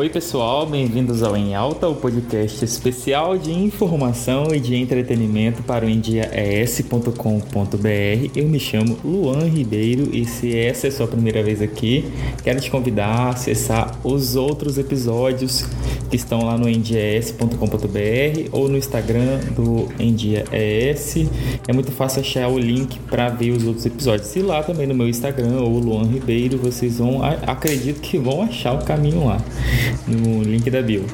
Oi, pessoal, bem-vindos ao Em Alta, o podcast especial de informação e de entretenimento para o endiaes.com.br. Eu me chamo Luan Ribeiro e se essa é a sua primeira vez aqui, quero te convidar a acessar os outros episódios que estão lá no endiaes.com.br ou no Instagram do Endiaes. É muito fácil achar o link para ver os outros episódios. E lá também no meu Instagram ou Luan Ribeiro, vocês vão, acredito que vão achar o caminho lá no link da bio,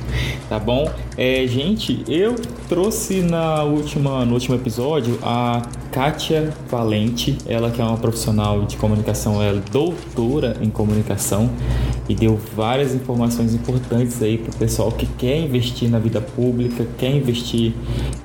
tá bom? É, gente, eu trouxe na última, no último episódio a Kátia Valente, ela que é uma profissional de comunicação, ela é doutora em comunicação e deu várias informações importantes aí para o pessoal que quer investir na vida pública, quer investir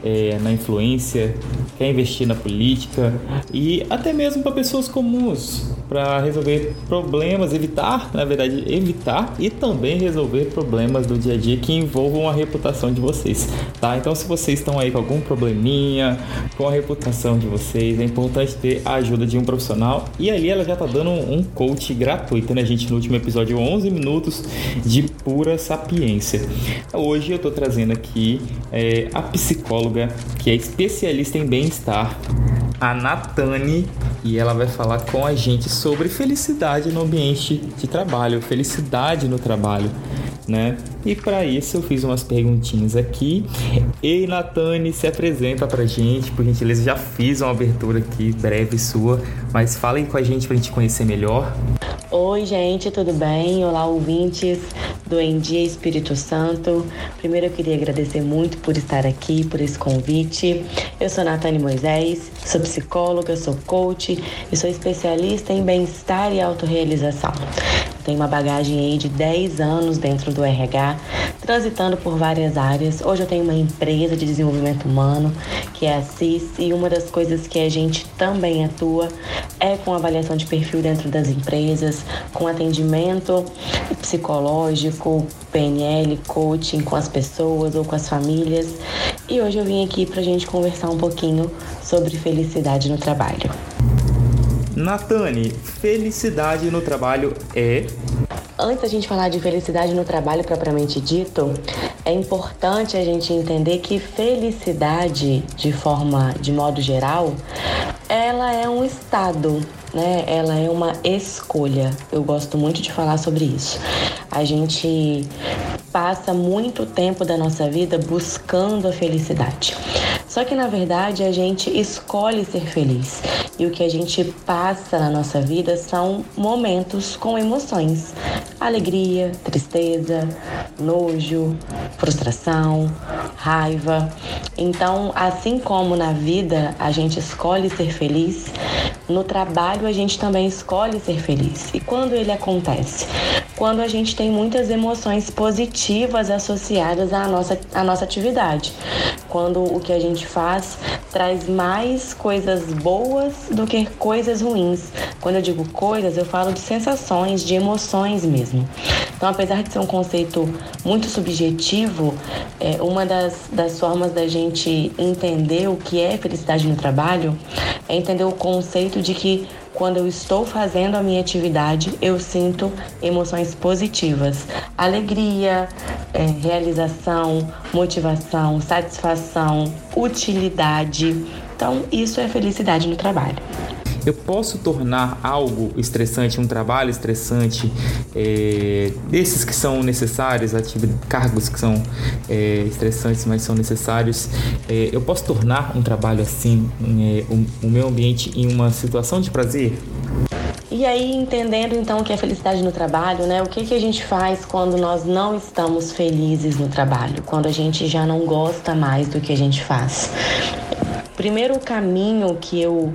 é, na influência, quer investir na política e até mesmo para pessoas comuns, para resolver problemas, evitar, na verdade, evitar e também resolver problemas do dia a dia que envolvam a reputação de vocês, tá? Então, se vocês estão aí com algum probleminha com a reputação de vocês, é importante ter a ajuda de um profissional e ali ela já tá dando um coach gratuito, né, gente? No último episódio 11 minutos de pura sapiência. Hoje eu tô trazendo aqui é, a psicóloga que é especialista em bem-estar, a Natane, e ela vai falar com a gente sobre felicidade no ambiente de trabalho, felicidade no trabalho né? E para isso eu fiz umas perguntinhas aqui. Ei, Natane, se apresenta pra gente, por gentileza. Já fiz uma abertura aqui breve sua, mas falem com a gente pra gente conhecer melhor. Oi, gente, tudo bem? Olá, ouvintes do Em Dia Espírito Santo. Primeiro eu queria agradecer muito por estar aqui, por esse convite. Eu sou Natane Moisés, sou psicóloga, sou coach e sou especialista em bem-estar e autorrealização. Tenho uma bagagem aí de 10 anos dentro do RH, transitando por várias áreas. Hoje eu tenho uma empresa de desenvolvimento humano, que é a CIS, e uma das coisas que a gente também atua é com avaliação de perfil dentro das empresas, com atendimento psicológico, PNL, coaching com as pessoas ou com as famílias. E hoje eu vim aqui para a gente conversar um pouquinho sobre felicidade no trabalho. Natane, felicidade no trabalho é. Antes da gente falar de felicidade no trabalho propriamente dito, é importante a gente entender que felicidade, de forma, de modo geral, ela é um estado, né? Ela é uma escolha. Eu gosto muito de falar sobre isso. A gente passa muito tempo da nossa vida buscando a felicidade. Só que na verdade a gente escolhe ser feliz. E o que a gente passa na nossa vida são momentos com emoções: alegria, tristeza, nojo, frustração, raiva. Então, assim como na vida a gente escolhe ser feliz, no trabalho a gente também escolhe ser feliz. E quando ele acontece? Quando a gente tem muitas emoções positivas associadas à nossa, à nossa atividade. Quando o que a gente faz traz mais coisas boas do que coisas ruins. Quando eu digo coisas, eu falo de sensações, de emoções mesmo. Então, apesar de ser um conceito muito subjetivo, é, uma das, das formas da gente entender o que é felicidade no trabalho é entender o conceito de que quando eu estou fazendo a minha atividade, eu sinto emoções positivas, alegria, é, realização, motivação, satisfação, utilidade. Então, isso é felicidade no trabalho. Eu posso tornar algo estressante, um trabalho estressante, é, desses que são necessários, cargos que são é, estressantes, mas são necessários. É, eu posso tornar um trabalho assim, é, o, meu ambiente, em uma situação de prazer? E aí, entendendo então o que é felicidade no trabalho, né? O que, que a gente faz quando nós não estamos felizes no trabalho? Quando a gente já não gosta mais do que a gente faz? Primeiro caminho que eu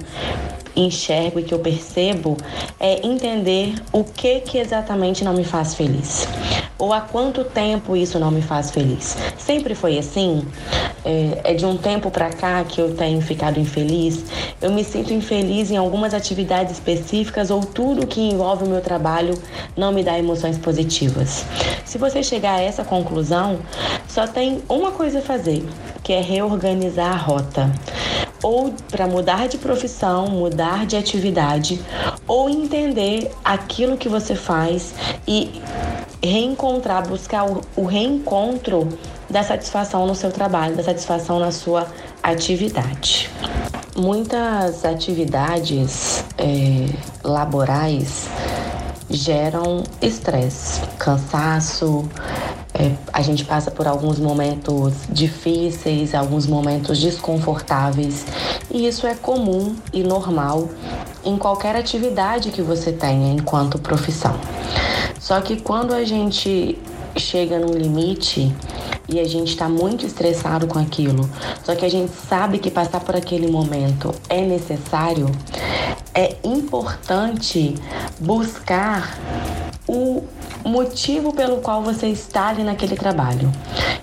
enxergo e que eu percebo é entender o que que exatamente não me faz feliz. Ou há quanto tempo isso não me faz feliz? Sempre foi assim? É, é de um tempo para cá que eu tenho ficado infeliz? Eu me sinto infeliz em algumas atividades específicas ou tudo que envolve o meu trabalho não me dá emoções positivas? Se você chegar a essa conclusão, só tem uma coisa a fazer, que é reorganizar a rota ou para mudar de profissão, mudar de atividade, ou entender aquilo que você faz e reencontrar, buscar o, reencontro da satisfação no seu trabalho, da satisfação na sua atividade. Muitas atividades é, laborais geram estresse, cansaço, é, a gente passa por alguns momentos difíceis, alguns momentos desconfortáveis, e isso é comum e normal em qualquer atividade que você tenha enquanto profissão. Só que quando a gente chega num limite e a gente está muito estressado com aquilo, só que a gente sabe que passar por aquele momento é necessário, é importante buscar o motivo pelo qual você está ali naquele trabalho.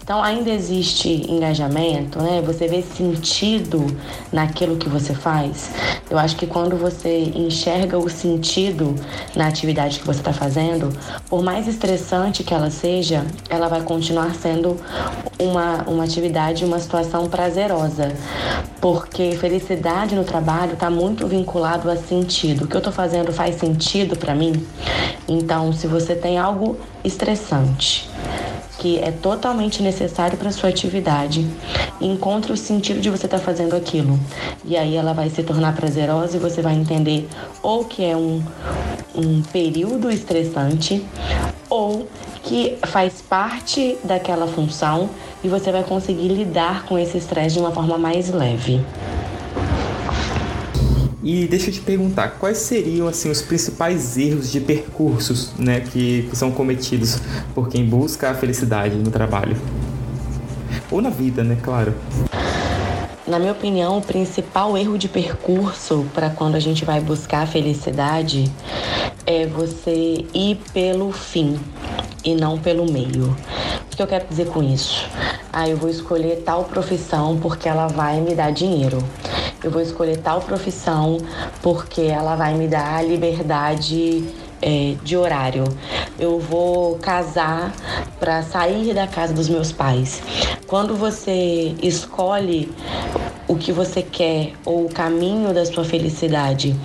Então ainda existe engajamento, né? Você vê sentido naquilo que você faz. Eu acho que quando você enxerga o sentido na atividade que você está fazendo, por mais estressante que ela seja, ela vai continuar sendo uma, uma atividade, uma situação prazerosa. Porque felicidade no trabalho está muito vinculado a sentido. O que eu estou fazendo faz sentido para mim? Então, se você tem algo estressante, que é totalmente necessário para sua atividade. Encontre o sentido de você estar tá fazendo aquilo. E aí ela vai se tornar prazerosa e você vai entender ou que é um, um período estressante ou que faz parte daquela função e você vai conseguir lidar com esse estresse de uma forma mais leve. E deixa eu te perguntar, quais seriam assim os principais erros de percursos, né, que, que são cometidos por quem busca a felicidade no trabalho? Ou na vida, né, claro. Na minha opinião, o principal erro de percurso para quando a gente vai buscar a felicidade é você ir pelo fim e não pelo meio. O que eu quero dizer com isso? Ah, eu vou escolher tal profissão porque ela vai me dar dinheiro eu vou escolher tal profissão porque ela vai me dar liberdade é, de horário. Eu vou casar para sair da casa dos meus pais. Quando você escolhe o que você quer ou o caminho da sua felicidade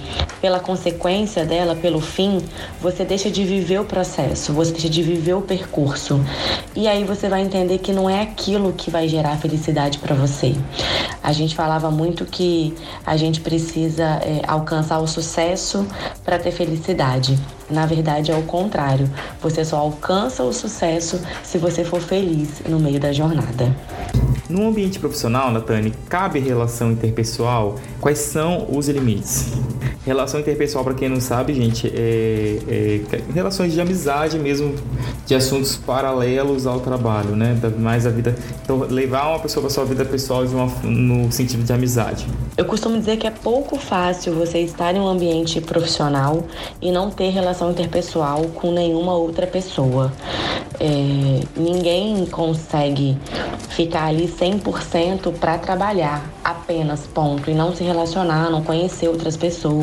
pela consequência dela, pelo fim, você deixa de viver o processo, você deixa de viver o percurso. E aí você vai entender que não é aquilo que vai gerar felicidade para você. A gente falava muito que a gente precisa é, alcançar o sucesso para ter felicidade. Na verdade, é o contrário. Você só alcança o sucesso se você for feliz no meio da jornada. No ambiente profissional, Natane, cabe relação interpessoal? Quais são os limites? Relação interpessoal, para quem não sabe, gente, é, é, relações de amizade mesmo, de assuntos paralelos ao trabalho, né? Mais a vida. Então, levar uma pessoa para sua vida pessoal uma, no sentido de amizade. Eu costumo dizer que é pouco fácil você estar em um ambiente profissional e não ter relação interpessoal com nenhuma outra pessoa. É, ninguém consegue ficar ali 100% para trabalhar apenas, ponto, e não se relacionar, não conhecer outras pessoas,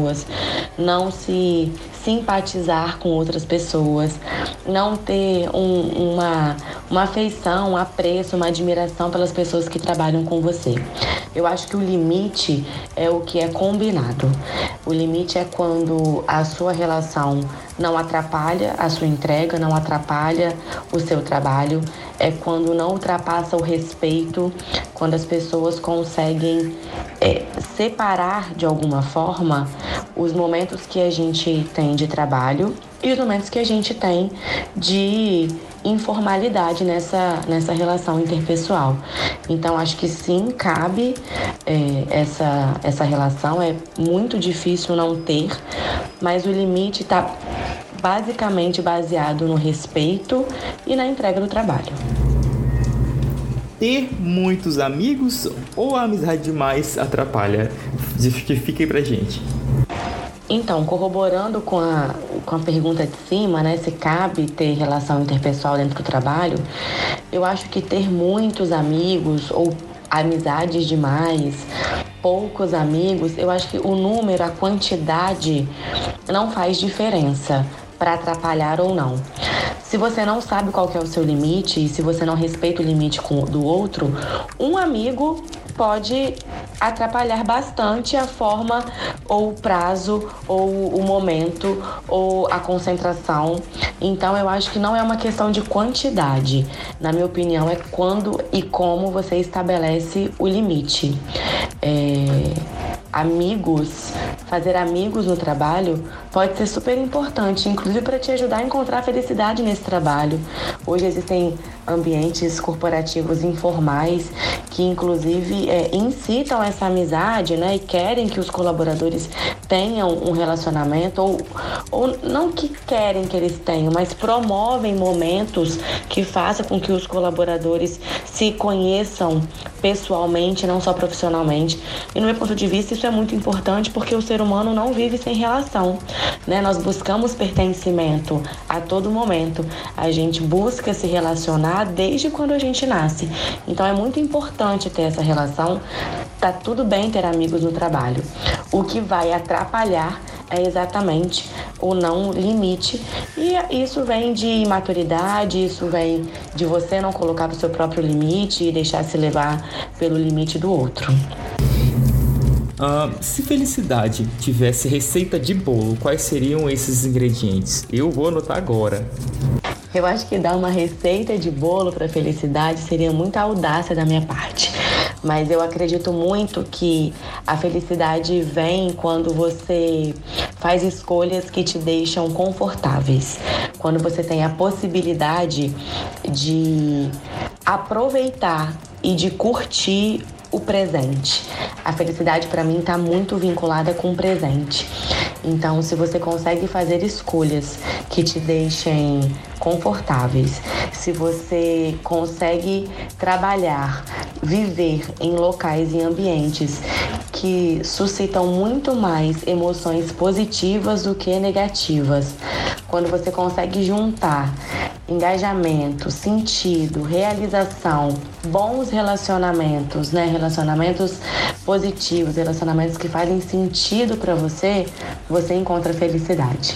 não se simpatizar com outras pessoas, não ter um, uma, uma afeição, um apreço, uma admiração pelas pessoas que trabalham com você. Eu acho que o limite é o que é combinado. O limite é quando a sua relação não atrapalha a sua entrega, não atrapalha o seu trabalho, é quando não ultrapassa o respeito, quando as pessoas conseguem é, separar de alguma forma os momentos que a gente tem de trabalho e os momentos que a gente tem de informalidade nessa, nessa relação interpessoal. Então, acho que sim, cabe é, essa, essa relação, é muito difícil não ter, mas o limite está basicamente baseado no respeito e na entrega do trabalho. Ter muitos amigos ou a amizade demais atrapalha? Justifiquem pra gente. Então, corroborando com a, com a pergunta de cima, né, se cabe ter relação interpessoal dentro do trabalho, eu acho que ter muitos amigos ou amizades demais, poucos amigos, eu acho que o número, a quantidade não faz diferença para atrapalhar ou não. Se você não sabe qual é o seu limite e se você não respeita o limite do outro, um amigo pode atrapalhar bastante a forma ou o prazo ou o momento ou a concentração. Então eu acho que não é uma questão de quantidade. Na minha opinião, é quando e como você estabelece o limite. É amigos, fazer amigos no trabalho pode ser super importante, inclusive para te ajudar a encontrar felicidade nesse trabalho. Hoje existem ambientes corporativos informais que inclusive é, incitam essa amizade, né, e querem que os colaboradores tenham um relacionamento ou, ou não que querem que eles tenham, mas promovem momentos que façam com que os colaboradores se conheçam pessoalmente, não só profissionalmente. E no meu ponto de vista, isso é muito importante porque o ser humano não vive sem relação, né? Nós buscamos pertencimento a todo momento. A gente busca se relacionar desde quando a gente nasce. Então é muito importante ter essa relação. Tá tudo bem ter amigos no trabalho. O que vai atrapalhar é exatamente o não limite. E isso vem de maturidade, isso vem de você não colocar o seu próprio limite e deixar se levar pelo limite do outro. Uh, se felicidade tivesse receita de bolo, quais seriam esses ingredientes? Eu vou anotar agora. Eu acho que dar uma receita de bolo para felicidade seria muita audácia da minha parte. Mas eu acredito muito que a felicidade vem quando você faz escolhas que te deixam confortáveis. Quando você tem a possibilidade de aproveitar e de curtir o presente. A felicidade para mim está muito vinculada com o presente. Então, se você consegue fazer escolhas que te deixem confortáveis, se você consegue trabalhar, viver em locais e ambientes que suscitam muito mais emoções positivas do que negativas, quando você consegue juntar engajamento, sentido, realização, bons relacionamentos, né? Relacionamentos positivos, relacionamentos que fazem sentido para você, você encontra felicidade.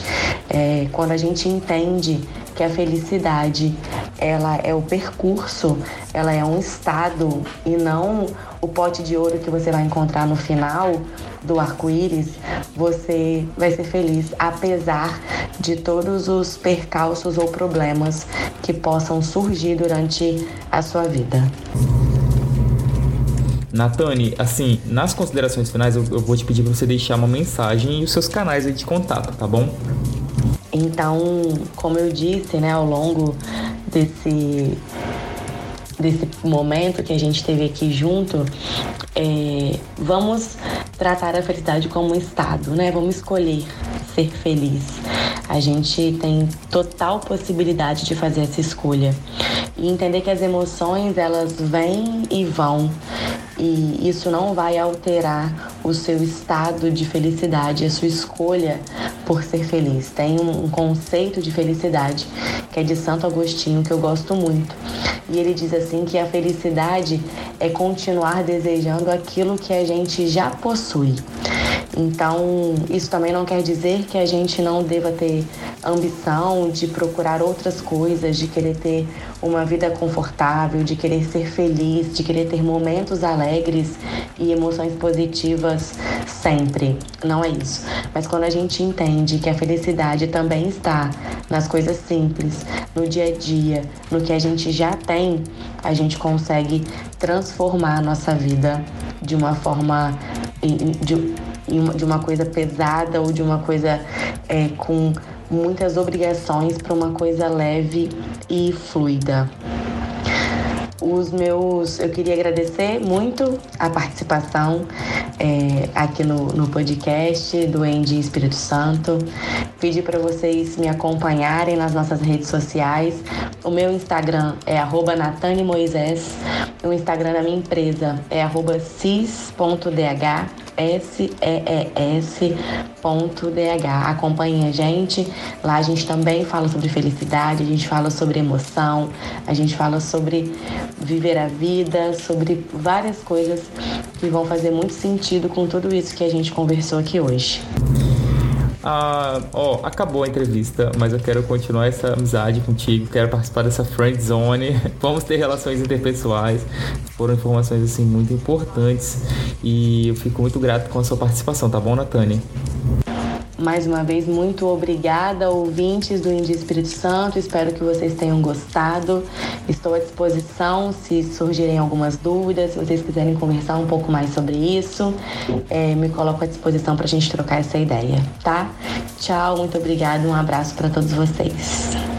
É, quando a gente entende que a felicidade ela é o percurso, ela é um estado e não o pote de ouro que você vai encontrar no final do arco-íris, você vai ser feliz apesar de todos os percalços ou problemas que possam surgir durante a sua vida. Natane, assim, nas considerações finais eu, eu vou te pedir para você deixar uma mensagem e os seus canais de contato, tá bom? Então, como eu disse, né, ao longo desse desse momento que a gente teve aqui junto, é, vamos tratar a felicidade como um estado, né? Vamos escolher ser feliz. A gente tem total possibilidade de fazer essa escolha e entender que as emoções elas vêm e vão e isso não vai alterar o seu estado de felicidade, a sua escolha por ser feliz. Tem um conceito de felicidade que é de Santo Agostinho que eu gosto muito. E ele diz assim que a felicidade é continuar desejando aquilo que a gente já possui. Então, isso também não quer dizer que a gente não deva ter ambição de procurar outras coisas, de querer ter uma vida confortável, de querer ser feliz, de querer ter momentos alegres e emoções positivas sempre. Não é isso. Mas quando a gente entende que a felicidade também está nas coisas simples, no dia a dia, no que a gente já tem, a gente consegue transformar a nossa vida de uma forma. De, de uma coisa pesada ou de uma coisa é, com muitas obrigações para uma coisa leve e fluida. Os meus, eu queria agradecer muito a participação é, aqui no, no podcast do Endy Espírito Santo. Pedir para vocês me acompanharem nas nossas redes sociais. O meu Instagram é Natane Moisés. O Instagram da minha empresa é cis.dh sees.dh. Acompanhe a gente. Lá a gente também fala sobre felicidade, a gente fala sobre emoção, a gente fala sobre viver a vida, sobre várias coisas que vão fazer muito sentido com tudo isso que a gente conversou aqui hoje. Ah, ó, acabou a entrevista, mas eu quero continuar essa amizade contigo, quero participar dessa friend zone. Vamos ter relações interpessoais. Foram informações assim muito importantes e eu fico muito grato com a sua participação, tá bom, Natânia? Mais uma vez, muito obrigada, ouvintes do Indi Espírito Santo. Espero que vocês tenham gostado. Estou à disposição se surgirem algumas dúvidas, se vocês quiserem conversar um pouco mais sobre isso. É, me coloco à disposição para a gente trocar essa ideia, tá? Tchau, muito obrigada, um abraço para todos vocês.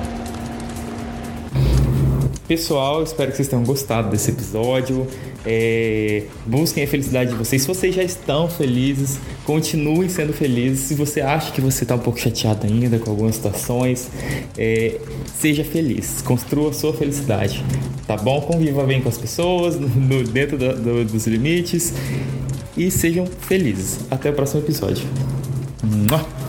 Pessoal, espero que vocês tenham gostado desse episódio. É, busquem a felicidade de vocês. Se vocês já estão felizes, continuem sendo felizes. Se você acha que você está um pouco chateado ainda com algumas situações, é, seja feliz. Construa a sua felicidade. Tá bom? Conviva bem com as pessoas, no, dentro do, do, dos limites. E sejam felizes. Até o próximo episódio. Mua!